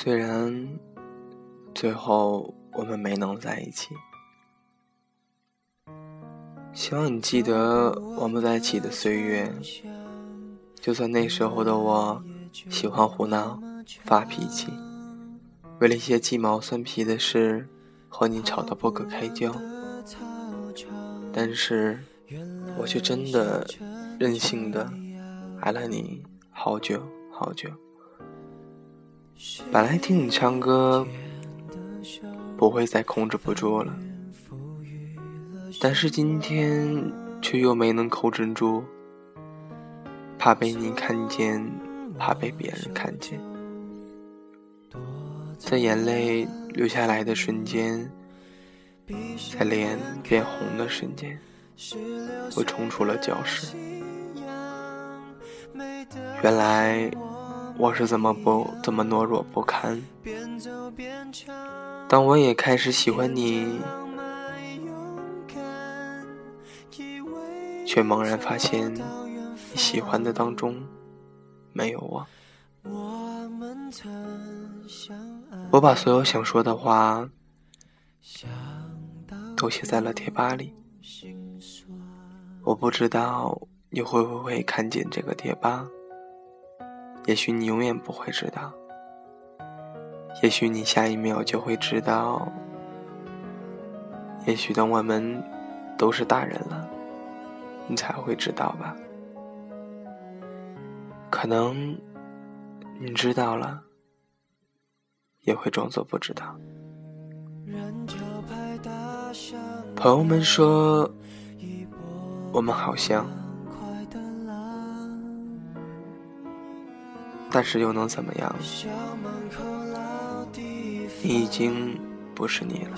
虽然最后我们没能在一起，希望你记得我们在一起的岁月。就算那时候的我喜欢胡闹、发脾气，为了一些鸡毛蒜皮的事和你吵得不可开交，但是我却真的任性的爱了你好久好久。本来听你唱歌不会再控制不住了，但是今天却又没能控制住，怕被你看见，怕被别人看见，在眼泪流下来的瞬间，在脸变红的瞬间，我冲出了教室。原来。我是怎么不怎么懦弱不堪？当我也开始喜欢你，却猛然发现，你喜欢的当中没有我。我把所有想说的话都写在了贴吧里，我不知道你会不会看见这个贴吧。也许你永远不会知道，也许你下一秒就会知道，也许等我们都是大人了，你才会知道吧。可能你知道了，也会装作不知道。朋友们说，我们好像。但是又能怎么样？你已经不是你了。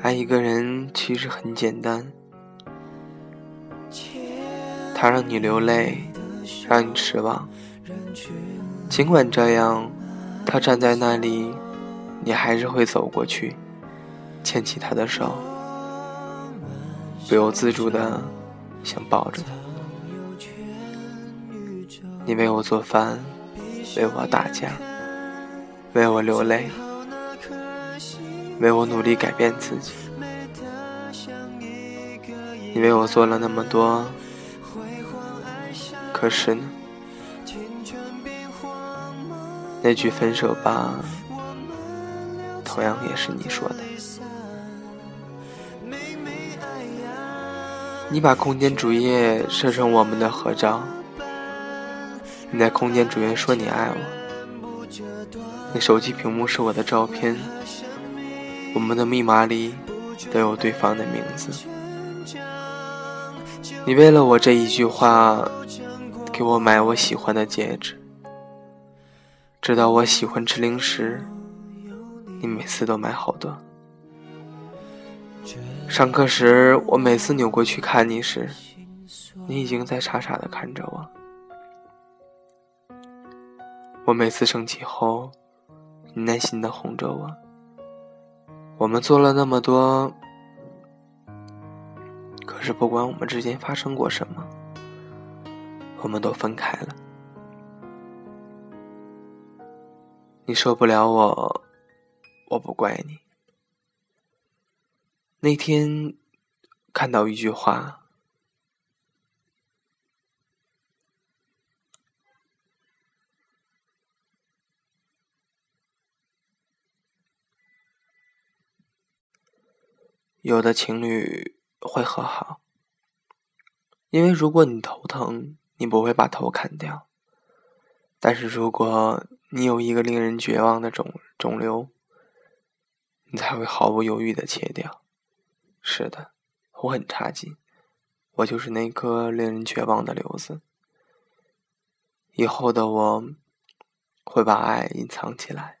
爱一个人其实很简单，他让你流泪，让你失望。尽管这样，他站在那里，你还是会走过去，牵起他的手，不由自主的想抱着他。你为我做饭，为我打架，为我流泪，为我努力改变自己。你为我做了那么多，可是呢？那句分手吧，同样也是你说的。你把空间主页设成我们的合照。你在空间主页说你爱我，你手机屏幕是我的照片，我们的密码里都有对方的名字。你为了我这一句话，给我买我喜欢的戒指，知道我喜欢吃零食，你每次都买好多。上课时，我每次扭过去看你时，你已经在傻傻的看着我。我每次生气后，你耐心的哄着我。我们做了那么多，可是不管我们之间发生过什么，我们都分开了。你受不了我，我不怪你。那天看到一句话。有的情侣会和好，因为如果你头疼，你不会把头砍掉；但是如果你有一个令人绝望的肿肿瘤，你才会毫不犹豫的切掉。是的，我很差劲，我就是那颗令人绝望的瘤子。以后的我会把爱隐藏起来，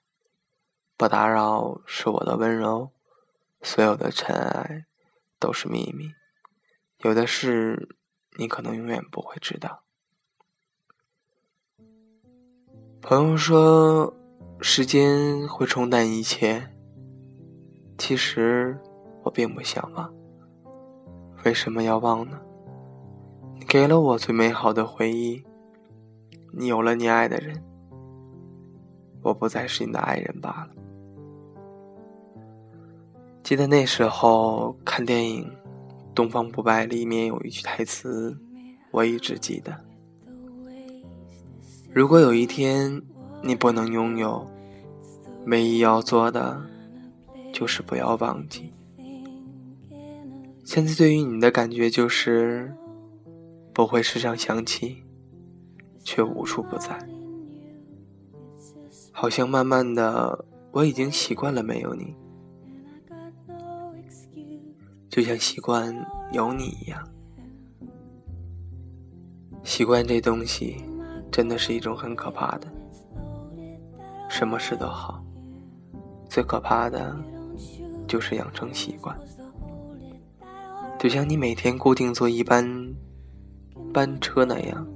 不打扰是我的温柔。所有的尘埃都是秘密，有的事你可能永远不会知道。朋友说，时间会冲淡一切，其实我并不想忘。为什么要忘呢？你给了我最美好的回忆，你有了你爱的人，我不再是你的爱人罢了。记得那时候看电影《东方不败》里面有一句台词，我一直记得：如果有一天你不能拥有，唯一要做的就是不要忘记。现在对于你的感觉就是，不会时常想起，却无处不在。好像慢慢的，我已经习惯了没有你，就像习惯有你一样。习惯这东西，真的是一种很可怕的。什么事都好，最可怕的，就是养成习惯。就像你每天固定坐一班班车那样，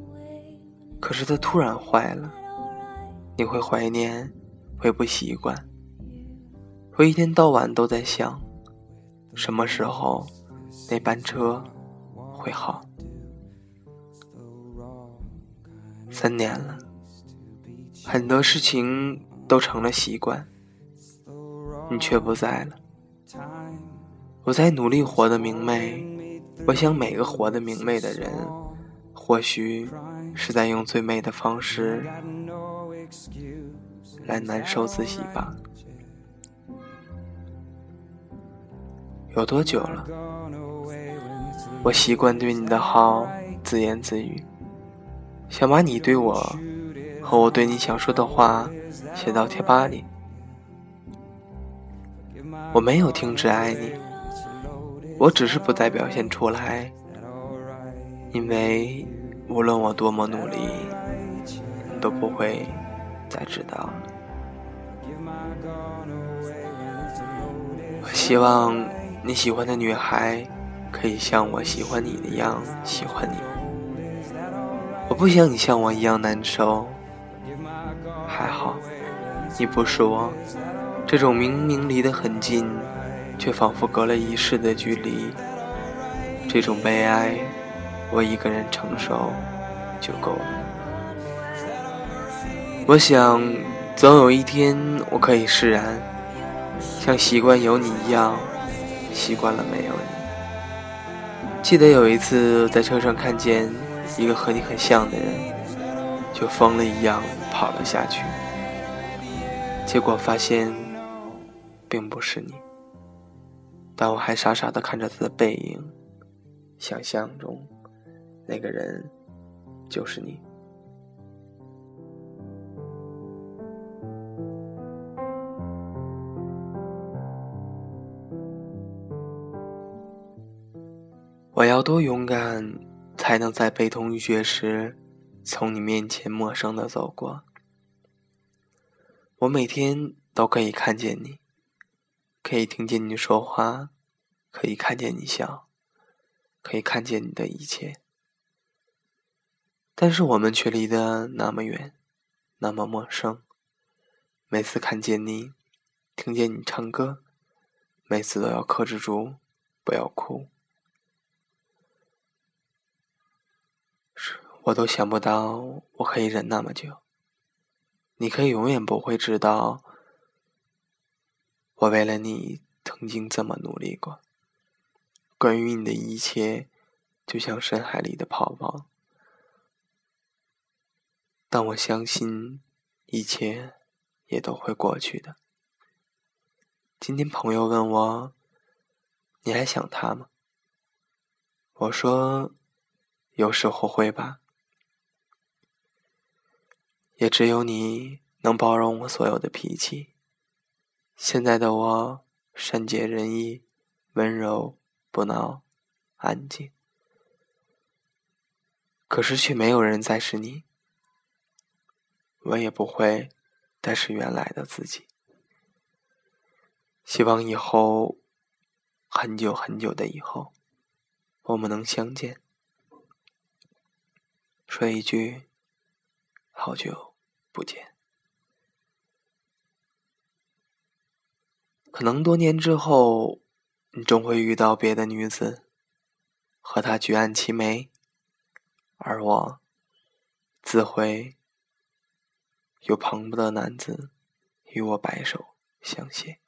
可是它突然坏了，你会怀念，会不习惯，会一天到晚都在想，什么时候那班车会好？三年了，很多事情都成了习惯，你却不在了。我在努力活得明媚，我想每个活得明媚的人，或许是在用最美的方式来难受自己吧。有多久了？我习惯对你的好自言自语，想把你对我和我对你想说的话写到贴吧里。我没有停止爱你。我只是不再表现出来，因为无论我多么努力，你都不会再知道。我希望你喜欢的女孩可以像我喜欢你一样喜欢你。我不想你像我一样难受。还好，你不是我，这种明明离得很近。却仿佛隔了一世的距离，这种悲哀，我一个人承受就够了。我想，总有一天我可以释然，像习惯有你一样，习惯了没有你。记得有一次在车上看见一个和你很像的人，就疯了一样跑了下去，结果发现，并不是你。但我还傻傻的看着他的背影，想象中那个人就是你。我要多勇敢，才能在悲痛欲绝时，从你面前陌生的走过？我每天都可以看见你。可以听见你说话，可以看见你笑，可以看见你的一切，但是我们却离得那么远，那么陌生。每次看见你，听见你唱歌，每次都要克制住，不要哭。我都想不到我可以忍那么久，你可以永远不会知道。我为了你曾经这么努力过，关于你的一切，就像深海里的泡泡。但我相信，一切也都会过去的。今天朋友问我，你还想他吗？我说，有时候会吧。也只有你能包容我所有的脾气。现在的我善解人意、温柔不闹、安静，可是却没有人再是你，我也不会再是原来的自己。希望以后很久很久的以后，我们能相见，说一句好久不见。可能多年之后，你终会遇到别的女子，和她举案齐眉，而我自会有旁的男子与我白首相携。